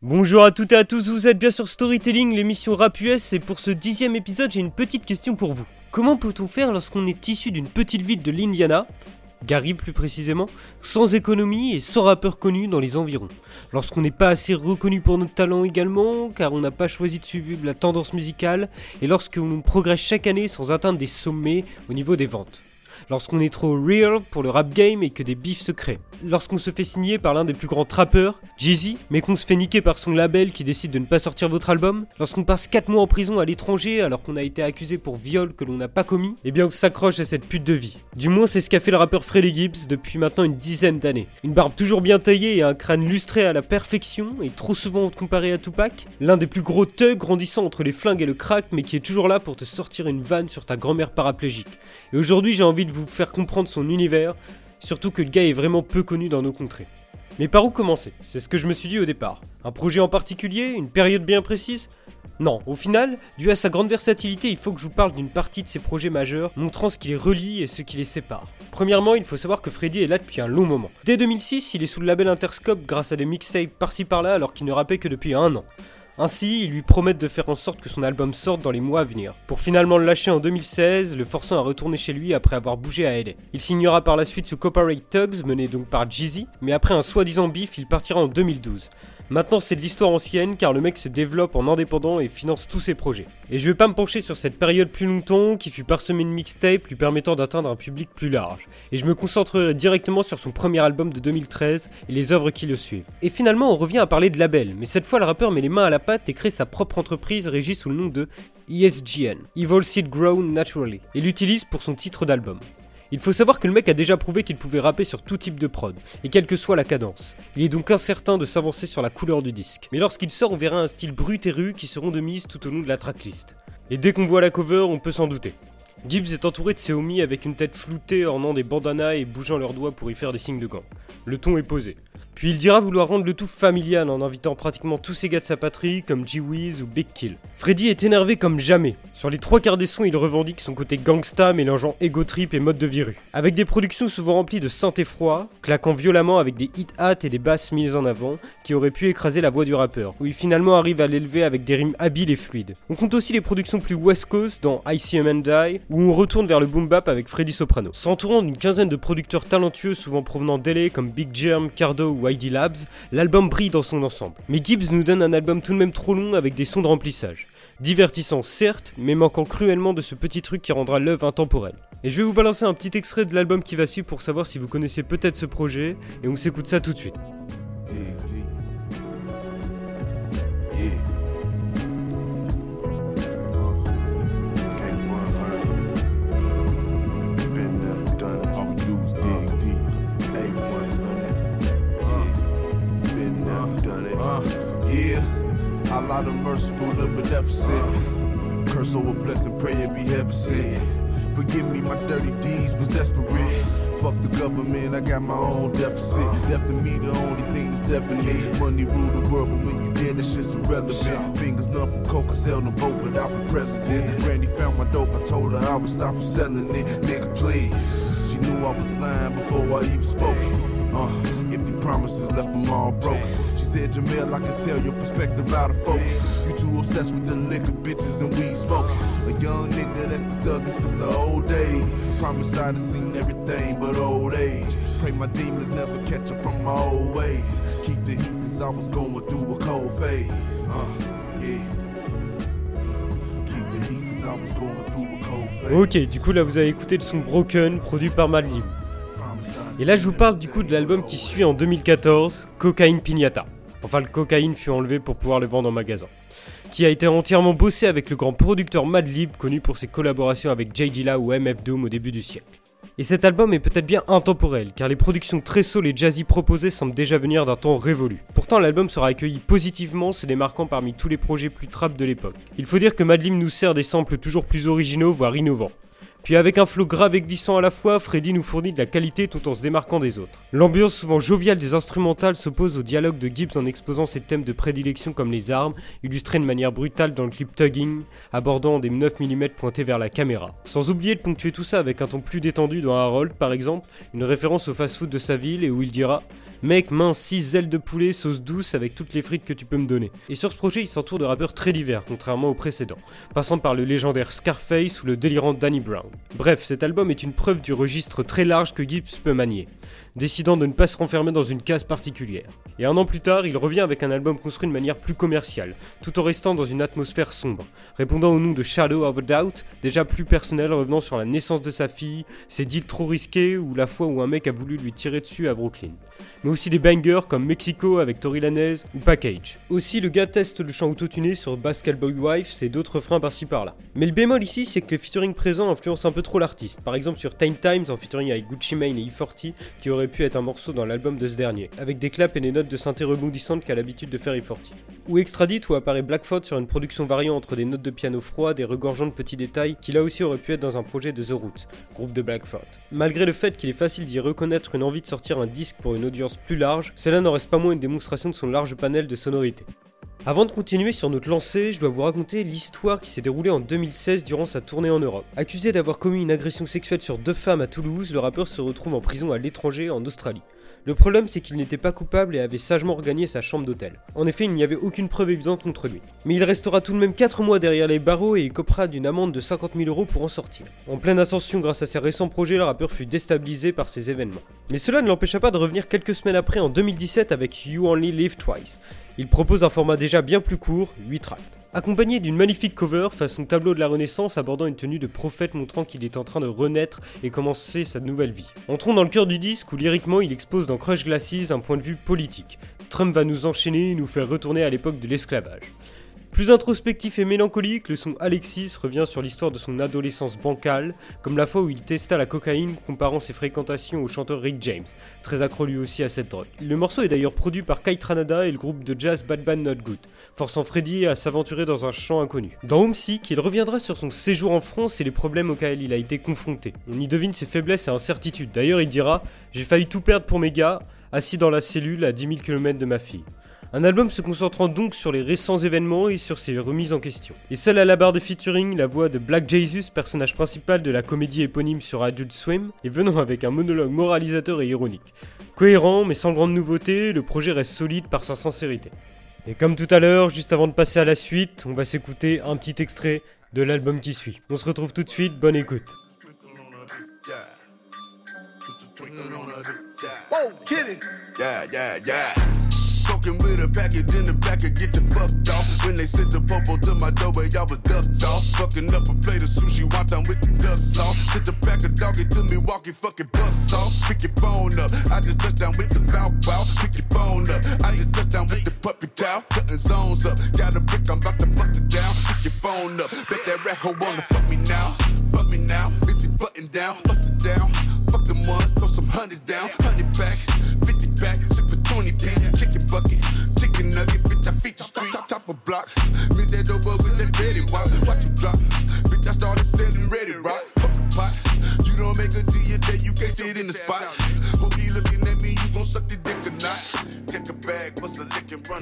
Bonjour à toutes et à tous, vous êtes bien sur Storytelling, l'émission Rap US, et pour ce dixième épisode, j'ai une petite question pour vous. Comment peut-on faire lorsqu'on est issu d'une petite ville de l'Indiana, Gary plus précisément, sans économie et sans rappeur connu dans les environs? Lorsqu'on n'est pas assez reconnu pour notre talent également, car on n'a pas choisi de suivre la tendance musicale, et lorsqu'on progresse chaque année sans atteindre des sommets au niveau des ventes? Lorsqu'on est trop real pour le rap game et que des bifs se créent. Lorsqu'on se fait signer par l'un des plus grands trappeurs, Jay-Z, mais qu'on se fait niquer par son label qui décide de ne pas sortir votre album, lorsqu'on passe 4 mois en prison à l'étranger alors qu'on a été accusé pour viol que l'on n'a pas commis, eh bien on s'accroche à cette pute de vie. Du moins c'est ce qu'a fait le rappeur Freddie Gibbs depuis maintenant une dizaine d'années. Une barbe toujours bien taillée et un crâne lustré à la perfection et trop souvent comparé à Tupac, l'un des plus gros thugs grandissant entre les flingues et le crack mais qui est toujours là pour te sortir une vanne sur ta grand-mère paraplégique. Et aujourd'hui j'ai envie de vous faire comprendre son univers, surtout que le gars est vraiment peu connu dans nos contrées. Mais par où commencer? C'est ce que je me suis dit au départ. Un projet en particulier? Une période bien précise? Non, au final, dû à sa grande versatilité, il faut que je vous parle d'une partie de ses projets majeurs, montrant ce qui les relie et ce qui les sépare. Premièrement, il faut savoir que Freddy est là depuis un long moment. Dès 2006, il est sous le label Interscope grâce à des mixtapes par-ci par-là alors qu'il ne rappait que depuis un an. Ainsi, ils lui promettent de faire en sorte que son album sorte dans les mois à venir, pour finalement le lâcher en 2016, le forçant à retourner chez lui après avoir bougé à LA. Il signera par la suite sous Copyright Tugs, mené donc par Jeezy, mais après un soi-disant bif, il partira en 2012. Maintenant, c'est de l'histoire ancienne car le mec se développe en indépendant et finance tous ses projets. Et je vais pas me pencher sur cette période plus longtemps qui fut parsemée de mixtapes lui permettant d'atteindre un public plus large. Et je me concentrerai directement sur son premier album de 2013 et les œuvres qui le suivent. Et finalement, on revient à parler de label, mais cette fois le rappeur met les mains à la pâte et crée sa propre entreprise régie sous le nom de ESGN, Evil Seed Grown Naturally, et l'utilise pour son titre d'album. Il faut savoir que le mec a déjà prouvé qu'il pouvait rapper sur tout type de prod, et quelle que soit la cadence. Il est donc incertain de s'avancer sur la couleur du disque. Mais lorsqu'il sort, on verra un style brut et ru qui seront de mise tout au long de la tracklist. Et dès qu'on voit la cover, on peut s'en douter. Gibbs est entouré de ses homies avec une tête floutée ornant des bandanas et bougeant leurs doigts pour y faire des signes de gants. Le ton est posé. Puis il dira vouloir rendre le tout familial en invitant pratiquement tous ses gars de sa patrie comme G-Wiz ou Big Kill. Freddy est énervé comme jamais. Sur les trois quarts des sons, il revendique son côté gangsta mélangeant ego trip et mode de virus. Avec des productions souvent remplies de synthé froid, claquant violemment avec des hit hats et des basses mises en avant qui auraient pu écraser la voix du rappeur, où il finalement arrive à l'élever avec des rimes habiles et fluides. On compte aussi les productions plus West Coast dans I See a Man Die, où on retourne vers le boom bap avec Freddy Soprano. S'entourant d'une quinzaine de producteurs talentueux souvent provenant d'LA comme Big Germ, Cardo ou ID Labs, l'album brille dans son ensemble. Mais Gibbs nous donne un album tout de même trop long avec des sons de remplissage. Divertissant certes, mais manquant cruellement de ce petit truc qui rendra l'œuvre intemporelle. Et je vais vous balancer un petit extrait de l'album qui va suivre pour savoir si vous connaissez peut-être ce projet, et on s'écoute ça tout de suite. Beneficent. Curse over blessing, pray it be heaven sent. Forgive me, my dirty deeds was desperate. Fuck the government, I got my own deficit. Left to me, the only thing that's definite. Money rule the world, but when you dead, that shit's irrelevant. Fingers numb from coke, I sell no vote, but out for president. Granny found my dope, I told her I would stop from selling it. Nigga, please. She knew I was lying before I even spoke. Uh, empty promises left them all broken She said, Jamel, I can tell your perspective out of focus. You obsessed with the liquor, bitches, and weed smoking. A young nigga that's been thugging since the old days. Promise I'd have seen everything but old age. Pray my demons never catch up from my old ways. Keep the heat, cause I was going through a cold phase. Uh, yeah. Ok, du coup là vous avez écouté le son Broken produit par Madlib. Et là je vous parle du coup de l'album qui suit en 2014, Cocaine Pignata. Enfin, le cocaïne fut enlevé pour pouvoir le vendre en magasin. Qui a été entièrement bossé avec le grand producteur Madlib, connu pour ses collaborations avec J. Dilla ou MF Doom au début du siècle. Et cet album est peut-être bien intemporel, car les productions très soul et jazzy proposées semblent déjà venir d'un temps révolu. Pourtant, l'album sera accueilli positivement, se démarquant parmi tous les projets plus trap de l'époque. Il faut dire que Madlib nous sert des samples toujours plus originaux, voire innovants. Puis avec un flow grave et glissant à la fois, Freddy nous fournit de la qualité tout en se démarquant des autres. L'ambiance souvent joviale des instrumentales s'oppose au dialogue de Gibbs en exposant ses thèmes de prédilection comme les armes, illustrés de manière brutale dans le clip Tugging, abordant des 9 mm pointés vers la caméra. Sans oublier de ponctuer tout ça avec un ton plus détendu dans Harold par exemple, une référence au fast-food de sa ville et où il dira Mec, mince, 6 ailes de poulet, sauce douce avec toutes les frites que tu peux me donner. Et sur ce projet, il s'entoure de rappeurs très divers, contrairement au précédent, passant par le légendaire Scarface ou le délirant Danny Brown. Bref, cet album est une preuve du registre très large que Gibbs peut manier, décidant de ne pas se renfermer dans une case particulière. Et un an plus tard, il revient avec un album construit de manière plus commerciale, tout en restant dans une atmosphère sombre, répondant au nom de Shadow of a Doubt, déjà plus personnel revenant sur la naissance de sa fille, ses deals trop risqués ou la fois où un mec a voulu lui tirer dessus à Brooklyn aussi des bangers comme Mexico avec Tori Lanez ou Package. Aussi, le gars teste le chant autotuné sur Bascal Boy Wife et d'autres freins par-ci par-là. Mais le bémol ici, c'est que les featuring présents influencent un peu trop l'artiste. Par exemple sur Time Times en featuring avec Gucci Mane et E40, qui aurait pu être un morceau dans l'album de ce dernier, avec des claps et des notes de synthé rebondissantes qu'a l'habitude de faire E40. Ou Extradit où apparaît Blackfoot sur une production variant entre des notes de piano froid, des regorgeants de petits détails, qui là aussi aurait pu être dans un projet de The Roots, groupe de Blackfoot. Malgré le fait qu'il est facile d'y reconnaître une envie de sortir un disque pour une audience plus large, cela n'en reste pas moins une démonstration de son large panel de sonorités. Avant de continuer sur notre lancée, je dois vous raconter l'histoire qui s'est déroulée en 2016 durant sa tournée en Europe. Accusé d'avoir commis une agression sexuelle sur deux femmes à Toulouse, le rappeur se retrouve en prison à l'étranger en Australie. Le problème, c'est qu'il n'était pas coupable et avait sagement regagné sa chambre d'hôtel. En effet, il n'y avait aucune preuve évidente contre lui. Mais il restera tout de même 4 mois derrière les barreaux et il copera d'une amende de 50 000 euros pour en sortir. En pleine ascension grâce à ses récents projets, le rappeur fut déstabilisé par ces événements. Mais cela ne l'empêcha pas de revenir quelques semaines après en 2017 avec You Only Live Twice. Il propose un format déjà bien plus court, 8 tracts accompagné d'une magnifique cover façon tableau de la Renaissance abordant une tenue de prophète montrant qu'il est en train de renaître et commencer sa nouvelle vie. Entrons dans le cœur du disque où lyriquement il expose dans Crush Glasses un point de vue politique. Trump va nous enchaîner et nous faire retourner à l'époque de l'esclavage. Plus introspectif et mélancolique, le son Alexis revient sur l'histoire de son adolescence bancale, comme la fois où il testa la cocaïne comparant ses fréquentations au chanteur Rick James, très accro lui aussi à cette drogue. Le morceau est d'ailleurs produit par Kai Tranada et le groupe de jazz Bad Bad Not Good, forçant Freddy à s'aventurer dans un champ inconnu. Dans Homesick, il reviendra sur son séjour en France et les problèmes auxquels il a été confronté. On y devine ses faiblesses et incertitudes. D'ailleurs, il dira J'ai failli tout perdre pour mes gars, assis dans la cellule à 10 000 km de ma fille. Un album se concentrant donc sur les récents événements et sur ses remises en question. Et seule à la barre de featuring, la voix de Black Jesus, personnage principal de la comédie éponyme sur Adult Swim, et venant avec un monologue moralisateur et ironique. Cohérent mais sans grande nouveauté, le projet reste solide par sa sincérité. Et comme tout à l'heure, juste avant de passer à la suite, on va s'écouter un petit extrait de l'album qui suit. On se retrouve tout de suite, bonne écoute. With a package in the back and get the fucked off. When they sent the popo to my doorway, I was ducked off. Fucking up a plate of sushi, wonton with the duck sauce. Sent the pack of doggy to me, walking fucking bucks off. Pick your phone up, I just touched down with the bow bow. Pick your phone up, I just touched down with the puppy chow. Cutting zones up, got a brick, I'm about to bust it down. Pick your phone up,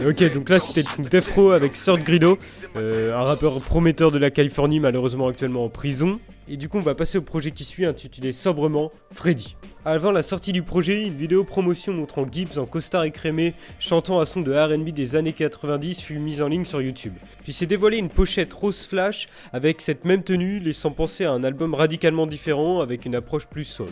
Ok, donc là c'était le son Defro avec Sort Grido, euh, un rappeur prometteur de la Californie, malheureusement actuellement en prison. Et du coup, on va passer au projet qui suit, intitulé sobrement Freddy. Avant la sortie du projet, une vidéo promotion montrant Gibbs en costard écrémé chantant à son de RB des années 90 fut mise en ligne sur YouTube. Puis s'est dévoilé une pochette rose flash avec cette même tenue, laissant penser à un album radicalement différent avec une approche plus soul.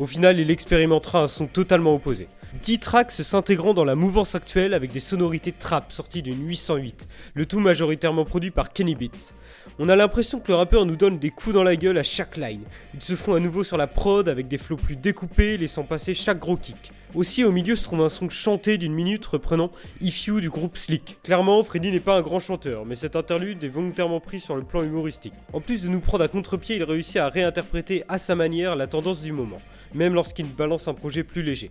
Au final, il expérimentera un son totalement opposé. 10 tracks s'intégrant dans la mouvance actuelle avec des sonorités trap sorties d'une 808, le tout majoritairement produit par Kenny Beats. On a l'impression que le rappeur nous donne des coups dans la gueule à chaque line. Ils se font à nouveau sur la prod avec des flows plus découpés, laissant passer chaque gros kick. Aussi au milieu se trouve un son chanté d'une minute reprenant If You du groupe Slick. Clairement, Freddy n'est pas un grand chanteur, mais cet interlude est volontairement pris sur le plan humoristique. En plus de nous prendre à contre-pied, il réussit à réinterpréter à sa manière la tendance du moment, même lorsqu'il balance un projet plus léger.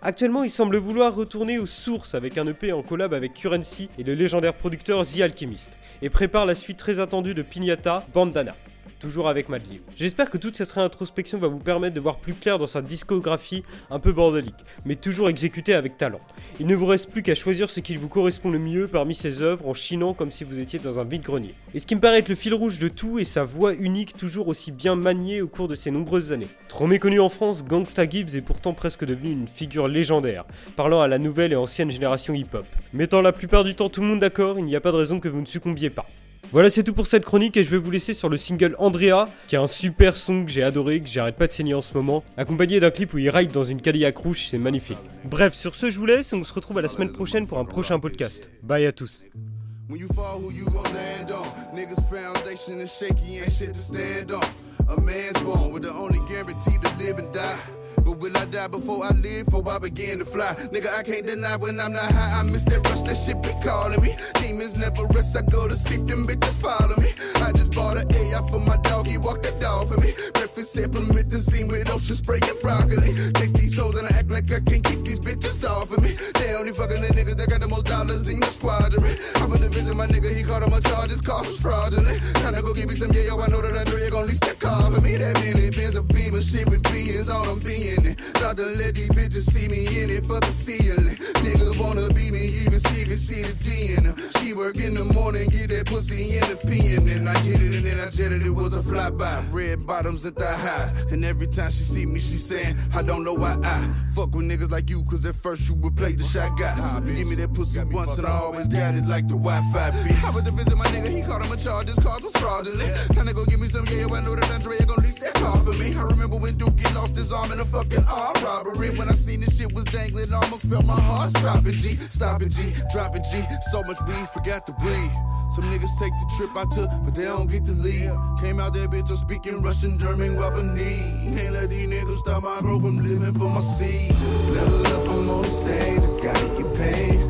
Actuellement, il semble vouloir retourner aux sources avec un EP en collab avec Currency et le légendaire producteur The Alchemist, et prépare la suite très attendue de Pignata, Bandana. Toujours avec Madlib. J'espère que toute cette réintrospection va vous permettre de voir plus clair dans sa discographie un peu bordélique, mais toujours exécutée avec talent. Il ne vous reste plus qu'à choisir ce qui vous correspond le mieux parmi ses œuvres en chinant comme si vous étiez dans un vide-grenier. Et ce qui me paraît être le fil rouge de tout est sa voix unique toujours aussi bien maniée au cours de ces nombreuses années. Trop méconnu en France, Gangsta Gibbs est pourtant presque devenu une figure légendaire, parlant à la nouvelle et ancienne génération hip-hop. Mettant la plupart du temps tout le monde d'accord, il n'y a pas de raison que vous ne succombiez pas. Voilà, c'est tout pour cette chronique et je vais vous laisser sur le single Andrea, qui est un super son que j'ai adoré, que j'arrête pas de saigner en ce moment, accompagné d'un clip où il ride dans une Cadillac rouge, c'est magnifique. Bref, sur ce, je vous laisse et on se retrouve à la semaine prochaine pour un prochain podcast. Bye à tous. But will I die before I live? Before I begin to fly? Nigga, I can't deny when I'm not high. I miss that rush, that shit be calling me. Demons never rest, I go to sleep, them bitches follow me. I just bought an AI for my dog, he walked that dog for me. Breakfast permit the scene with ocean spray and broccoli. Taste these hoes and I act like I can't keep these bitches off of me. They only fucking the niggas that got the most dollars in your squadron. I put the visit my nigga, he caught him a charge, his car was fraudulent. Time to go give me some yeah, yo, I know that Andrea gon' lease being it. About to let these bitches see me in it for the ceiling. Nigga wanna be me, even Stevie see the D in. She work in the morning, get that pussy in the PM. Then I get it and then I jet it, was a flyby. Red bottoms at the high. And every time she see me, she saying, I don't know why I fuck with niggas like you, cause at first you would play the shot guy. Give me that pussy once and I always got it like the Wi Fi bitch. I went to visit my nigga, he caught him a charge, his cards was fraudulent. Time to go give me some, yeah, I know that Andrea lost his arm in a fucking armed robbery. When I seen this shit was dangling, almost felt my heart stop it, G. Stop it, G. Drop it, G. So much weed, forgot to breathe. Some niggas take the trip I took, but they don't get the lead. Came out there, bitch, I'm speaking Russian, German, Japanese. Can't let these niggas stop my growth, I'm living for my seed. Level up, I'm on the stage, I gotta get paid.